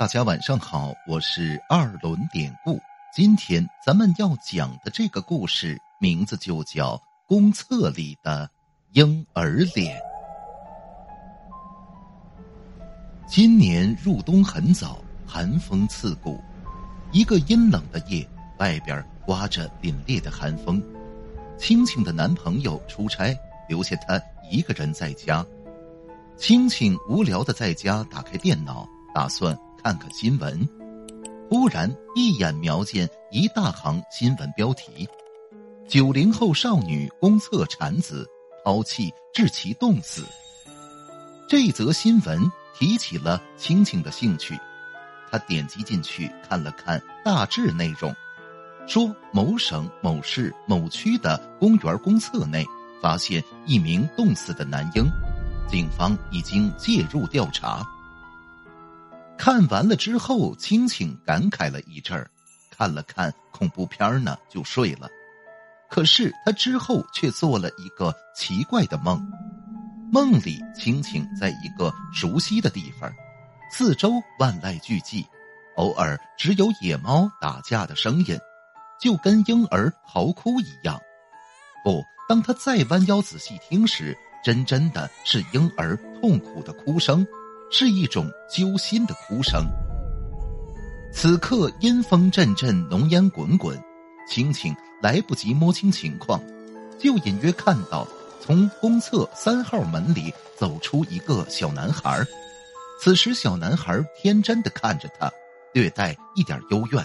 大家晚上好，我是二轮典故。今天咱们要讲的这个故事名字就叫《公厕里的婴儿脸》。今年入冬很早，寒风刺骨。一个阴冷的夜，外边刮着凛冽的寒风。青青的男朋友出差，留下她一个人在家。青青无聊的在家打开电脑，打算。看看新闻，忽然一眼瞄见一大行新闻标题：“九零后少女公厕产子，抛弃致其冻死。”这则新闻提起了青青的兴趣，他点击进去看了看大致内容，说某省某市某区的公园公厕内发现一名冻死的男婴，警方已经介入调查。看完了之后，青青感慨了一阵儿，看了看恐怖片呢，就睡了。可是他之后却做了一个奇怪的梦，梦里青青在一个熟悉的地方，四周万籁俱寂，偶尔只有野猫打架的声音，就跟婴儿嚎哭一样。不，当他再弯腰仔细听时，真真的是婴儿痛苦的哭声。是一种揪心的哭声。此刻阴风阵阵，浓烟滚滚，青青来不及摸清情况，就隐约看到从公厕三号门里走出一个小男孩。此时，小男孩天真的看着他，略带一点幽怨。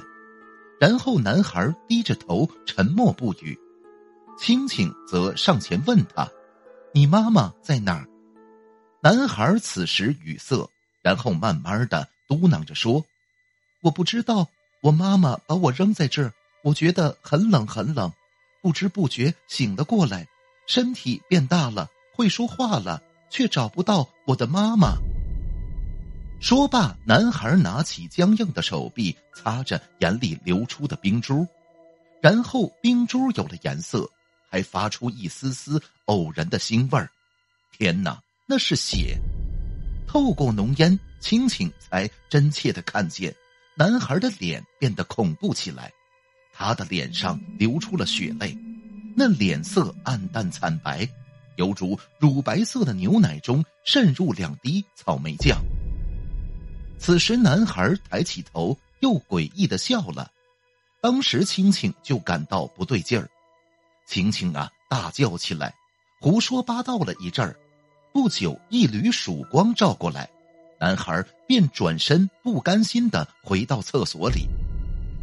然后，男孩低着头，沉默不语。青青则上前问他：“你妈妈在哪儿？”男孩此时语塞，然后慢慢的嘟囔着说：“我不知道，我妈妈把我扔在这儿，我觉得很冷很冷，不知不觉醒了过来，身体变大了，会说话了，却找不到我的妈妈。”说罢，男孩拿起僵硬的手臂擦着眼里流出的冰珠，然后冰珠有了颜色，还发出一丝丝偶然的腥味儿。天哪！那是血，透过浓烟，青青才真切的看见男孩的脸变得恐怖起来。他的脸上流出了血泪，那脸色暗淡惨白，犹如乳白色的牛奶中渗入两滴草莓酱。此时，男孩抬起头，又诡异的笑了。当时，青青就感到不对劲儿，青青啊，大叫起来，胡说八道了一阵儿。不久，一缕曙光照过来，男孩便转身，不甘心的回到厕所里。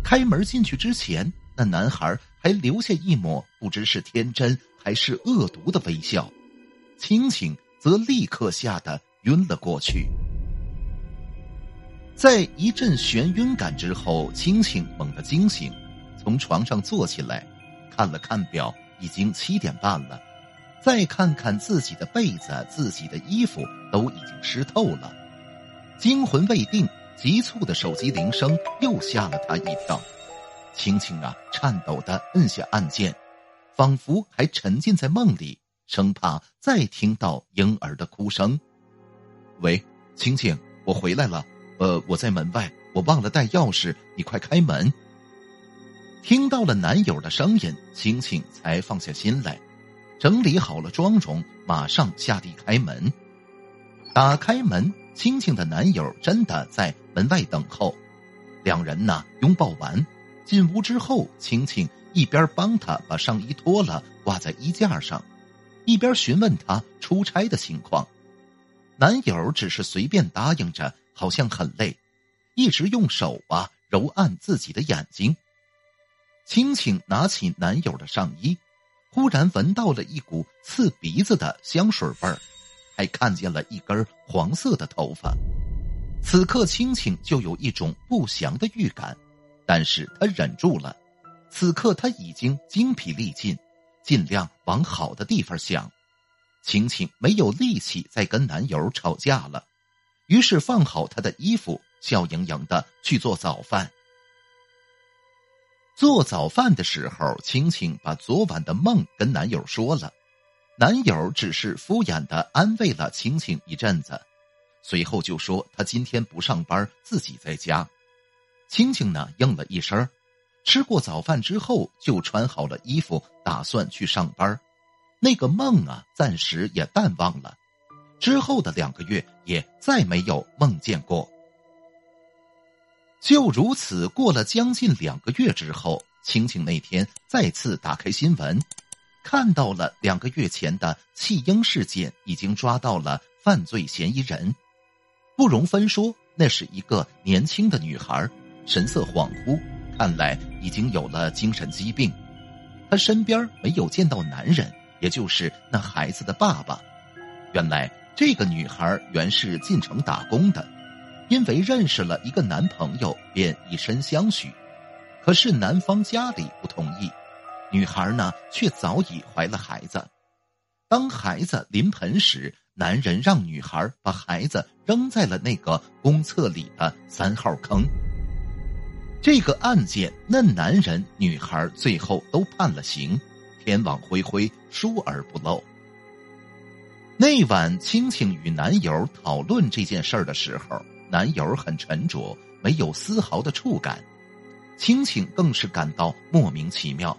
开门进去之前，那男孩还留下一抹不知是天真还是恶毒的微笑。青青则立刻吓得晕了过去。在一阵眩晕感之后，青青猛地惊醒，从床上坐起来，看了看表，已经七点半了。再看看自己的被子，自己的衣服都已经湿透了。惊魂未定，急促的手机铃声又吓了他一跳。青青啊，颤抖的摁下按键，仿佛还沉浸在梦里，生怕再听到婴儿的哭声。喂，青青，我回来了。呃，我在门外，我忘了带钥匙，你快开门。听到了男友的声音，青青才放下心来。整理好了妆容，马上下地开门。打开门，青青的男友真的在门外等候。两人呢拥抱完，进屋之后，青青一边帮他把上衣脱了挂在衣架上，一边询问他出差的情况。男友只是随便答应着，好像很累，一直用手啊揉按自己的眼睛。青青拿起男友的上衣。忽然闻到了一股刺鼻子的香水味儿，还看见了一根黄色的头发。此刻，青青就有一种不祥的预感，但是他忍住了。此刻他已经精疲力尽，尽量往好的地方想。青青没有力气再跟男友吵架了，于是放好他的衣服，笑盈盈的去做早饭。做早饭的时候，青青把昨晚的梦跟男友说了，男友只是敷衍的安慰了青青一阵子，随后就说他今天不上班，自己在家。青青呢应了一声，吃过早饭之后就穿好了衣服，打算去上班。那个梦啊，暂时也淡忘了。之后的两个月也再没有梦见过。就如此过了将近两个月之后，青青那天再次打开新闻，看到了两个月前的弃婴事件已经抓到了犯罪嫌疑人。不容分说，那是一个年轻的女孩，神色恍惚，看来已经有了精神疾病。她身边没有见到男人，也就是那孩子的爸爸。原来这个女孩原是进城打工的，因为认识了一个男朋友，便以身相许。可是男方家里不同意，女孩呢却早已怀了孩子。当孩子临盆时，男人让女孩把孩子扔在了那个公厕里的三号坑。这个案件，那男人、女孩最后都判了刑，天网恢恢，疏而不漏。那晚，青青与男友讨论这件事儿的时候，男友很沉着，没有丝毫的触感。青青更是感到莫名其妙。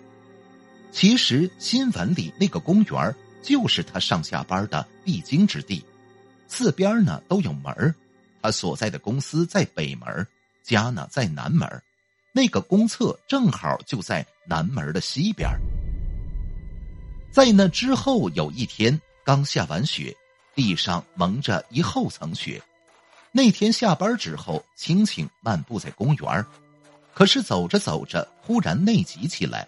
其实，新闻里那个公园就是他上下班的必经之地，四边呢都有门他所在的公司在北门，家呢在南门，那个公厕正好就在南门的西边。在那之后有一天，刚下完雪，地上蒙着一厚层雪。那天下班之后，青青漫步在公园，可是走着走着，忽然内急起来。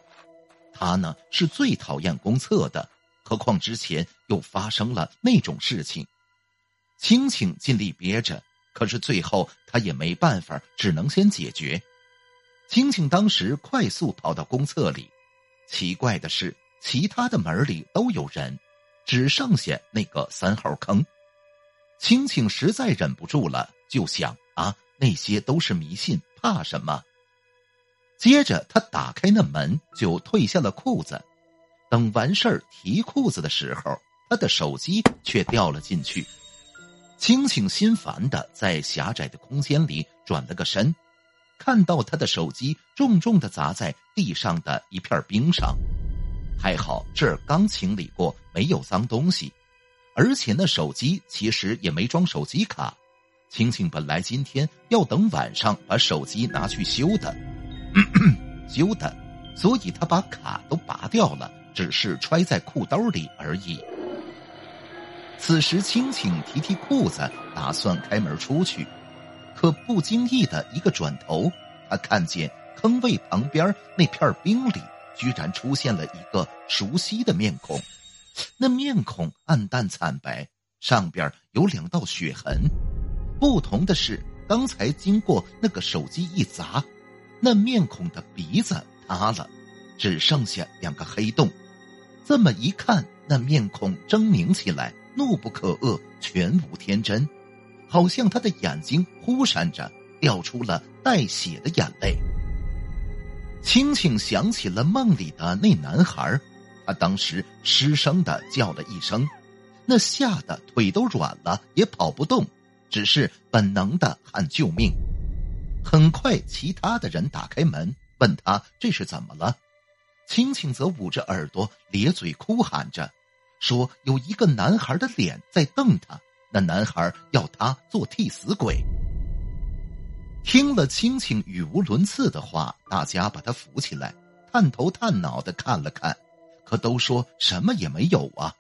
他呢是最讨厌公厕的。何况之前又发生了那种事情，青青尽力憋着，可是最后他也没办法，只能先解决。青青当时快速跑到公厕里，奇怪的是，其他的门里都有人，只剩下那个三号坑。青青实在忍不住了，就想啊，那些都是迷信，怕什么？接着他打开那门，就褪下了裤子。等完事儿提裤子的时候，他的手机却掉了进去。青青心烦的在狭窄的空间里转了个身，看到他的手机重重的砸在地上的一片冰上。还好这儿刚清理过，没有脏东西，而且那手机其实也没装手机卡。青青本来今天要等晚上把手机拿去修的，修的，所以他把卡都拔掉了。只是揣在裤兜里而已。此时，青青提提裤子，打算开门出去，可不经意的一个转头，他看见坑位旁边那片冰里，居然出现了一个熟悉的面孔。那面孔暗淡惨白，上边有两道血痕。不同的是，刚才经过那个手机一砸，那面孔的鼻子塌了，只剩下两个黑洞。这么一看，那面孔狰狞起来，怒不可遏，全无天真，好像他的眼睛忽闪着，掉出了带血的眼泪。青青想起了梦里的那男孩，他当时失声的叫了一声，那吓得腿都软了，也跑不动，只是本能的喊救命。很快，其他的人打开门，问他这是怎么了。青青则捂着耳朵，咧嘴哭喊着，说：“有一个男孩的脸在瞪他，那男孩要他做替死鬼。”听了青青语无伦次的话，大家把他扶起来，探头探脑的看了看，可都说什么也没有啊。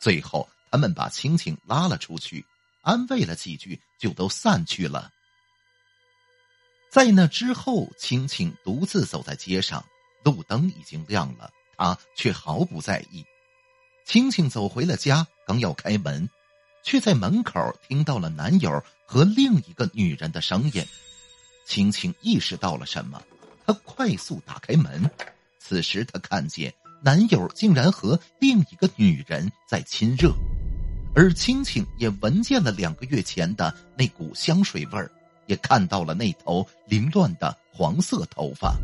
最后，他们把青青拉了出去，安慰了几句，就都散去了。在那之后，青青独自走在街上。路灯已经亮了，他却毫不在意。青青走回了家，刚要开门，却在门口听到了男友和另一个女人的声音。青青意识到了什么，她快速打开门。此时，她看见男友竟然和另一个女人在亲热，而青青也闻见了两个月前的那股香水味儿，也看到了那头凌乱的黄色头发。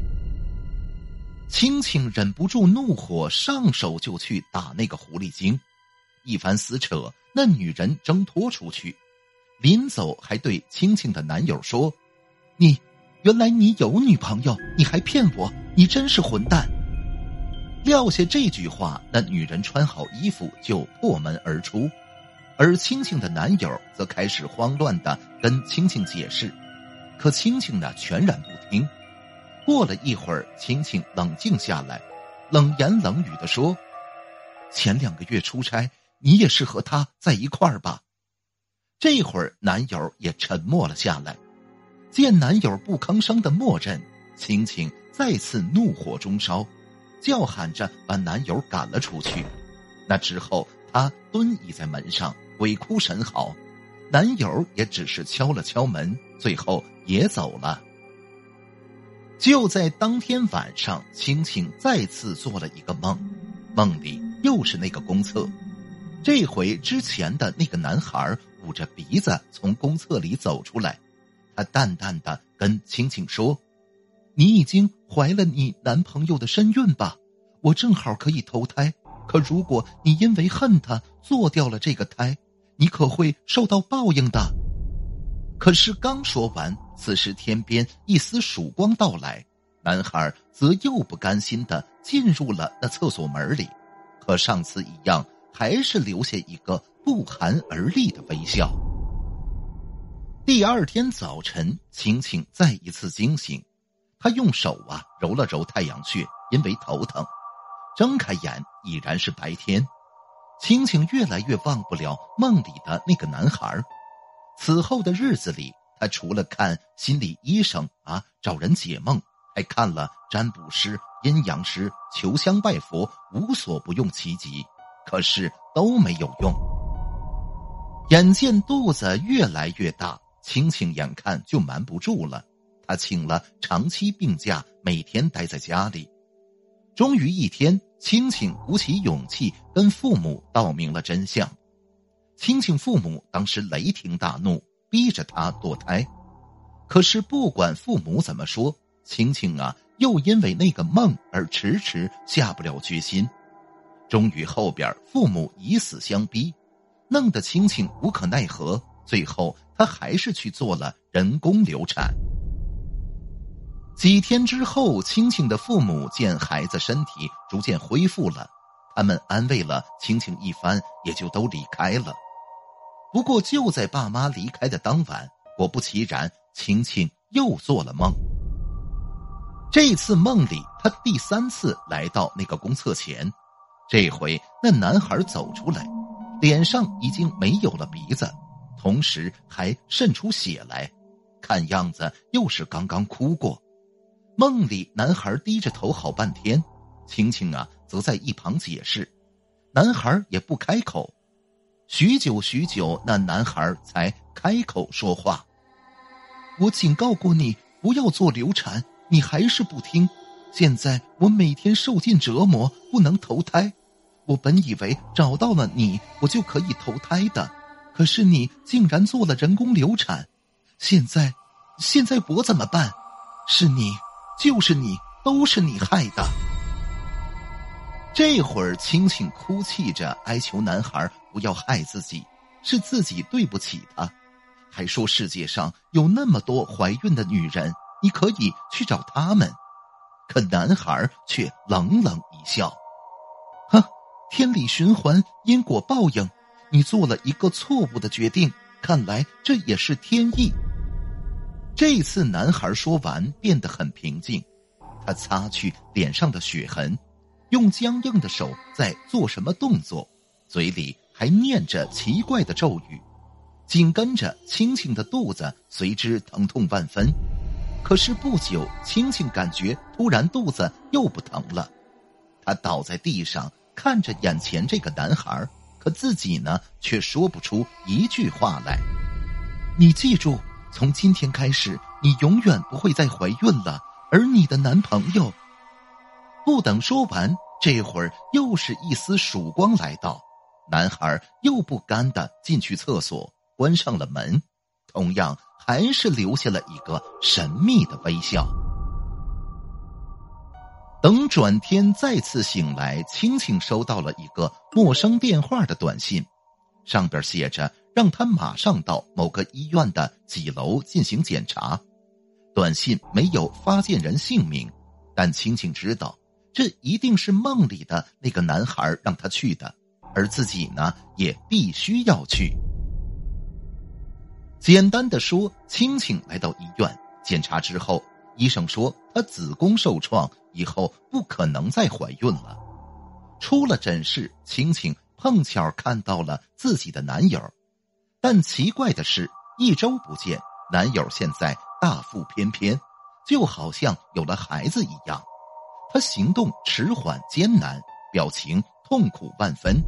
青青忍不住怒火，上手就去打那个狐狸精。一番撕扯，那女人挣脱出去，临走还对青青的男友说：“你，原来你有女朋友，你还骗我，你真是混蛋。”撂下这句话，那女人穿好衣服就破门而出，而青青的男友则开始慌乱的跟青青解释，可青青呢全然不听。过了一会儿，青青冷静下来，冷言冷语的说：“前两个月出差，你也是和他在一块儿吧？”这会儿，男友也沉默了下来。见男友不吭声的默认，青青再次怒火中烧。叫喊着把男友赶了出去，那之后她蹲倚在门上，鬼哭神嚎。男友也只是敲了敲门，最后也走了。就在当天晚上，青青再次做了一个梦，梦里又是那个公厕，这回之前的那个男孩捂着鼻子从公厕里走出来，他淡淡的跟青青说。你已经怀了你男朋友的身孕吧？我正好可以投胎。可如果你因为恨他做掉了这个胎，你可会受到报应的。可是刚说完，此时天边一丝曙光到来，男孩则又不甘心的进入了那厕所门里，和上次一样，还是留下一个不寒而栗的微笑。第二天早晨，晴晴再一次惊醒。他用手啊揉了揉太阳穴，因为头疼。睁开眼已然是白天。青青越来越忘不了梦里的那个男孩。此后的日子里，他除了看心理医生啊找人解梦，还看了占卜师、阴阳师、求香拜佛，无所不用其极，可是都没有用。眼见肚子越来越大，青青眼看就瞒不住了。他请了长期病假，每天待在家里。终于一天，青青鼓起勇气跟父母道明了真相。青青父母当时雷霆大怒，逼着他堕胎。可是不管父母怎么说，青青啊，又因为那个梦而迟迟下不了决心。终于后边父母以死相逼，弄得青青无可奈何。最后，他还是去做了人工流产。几天之后，青青的父母见孩子身体逐渐恢复了，他们安慰了青青一番，也就都离开了。不过就在爸妈离开的当晚，果不其然，青青又做了梦。这次梦里，他第三次来到那个公厕前，这回那男孩走出来，脸上已经没有了鼻子，同时还渗出血来，看样子又是刚刚哭过。梦里，男孩低着头好半天，青青啊则在一旁解释，男孩也不开口。许久许久，那男孩才开口说话：“我警告过你不要做流产，你还是不听。现在我每天受尽折磨，不能投胎。我本以为找到了你，我就可以投胎的，可是你竟然做了人工流产。现在，现在我怎么办？是你。”就是你，都是你害的。这会儿，青青哭泣着哀求男孩不要害自己，是自己对不起他，还说世界上有那么多怀孕的女人，你可以去找他们。可男孩却冷冷一笑：“哼，天理循环，因果报应，你做了一个错误的决定，看来这也是天意。”这次男孩说完，变得很平静。他擦去脸上的血痕，用僵硬的手在做什么动作，嘴里还念着奇怪的咒语。紧跟着，青青的肚子随之疼痛万分。可是不久，青青感觉突然肚子又不疼了。他倒在地上，看着眼前这个男孩，可自己呢，却说不出一句话来。你记住。从今天开始，你永远不会再怀孕了。而你的男朋友，不等说完，这会儿又是一丝曙光来到，男孩又不甘的进去厕所，关上了门，同样还是留下了一个神秘的微笑。等转天再次醒来，青青收到了一个陌生电话的短信，上边写着。让他马上到某个医院的几楼进行检查。短信没有发件人姓名，但青青知道这一定是梦里的那个男孩让他去的，而自己呢也必须要去。简单的说，青青来到医院检查之后，医生说她子宫受创，以后不可能再怀孕了。出了诊室，青青碰巧看到了自己的男友，但奇怪的是，一周不见，男友现在大腹翩翩，就好像有了孩子一样。他行动迟缓艰难，表情痛苦万分。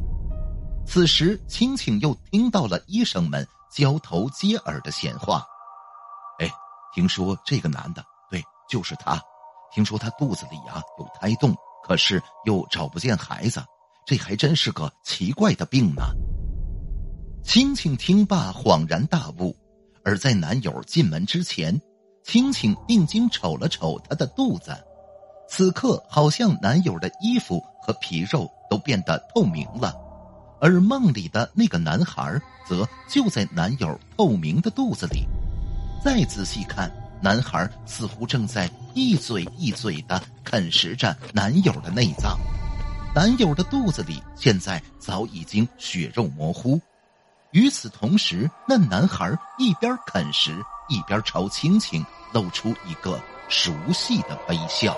此时，青青又听到了医生们交头接耳的闲话：“哎，听说这个男的，对，就是他。听说他肚子里啊有胎动。”可是又找不见孩子，这还真是个奇怪的病呢。青青听罢恍然大悟，而在男友进门之前，青青定睛瞅了瞅他的肚子，此刻好像男友的衣服和皮肉都变得透明了，而梦里的那个男孩则就在男友透明的肚子里。再仔细看。男孩似乎正在一嘴一嘴的啃食着男友的内脏，男友的肚子里现在早已经血肉模糊。与此同时，那男孩一边啃食，一边朝青青露出一个熟悉的微笑。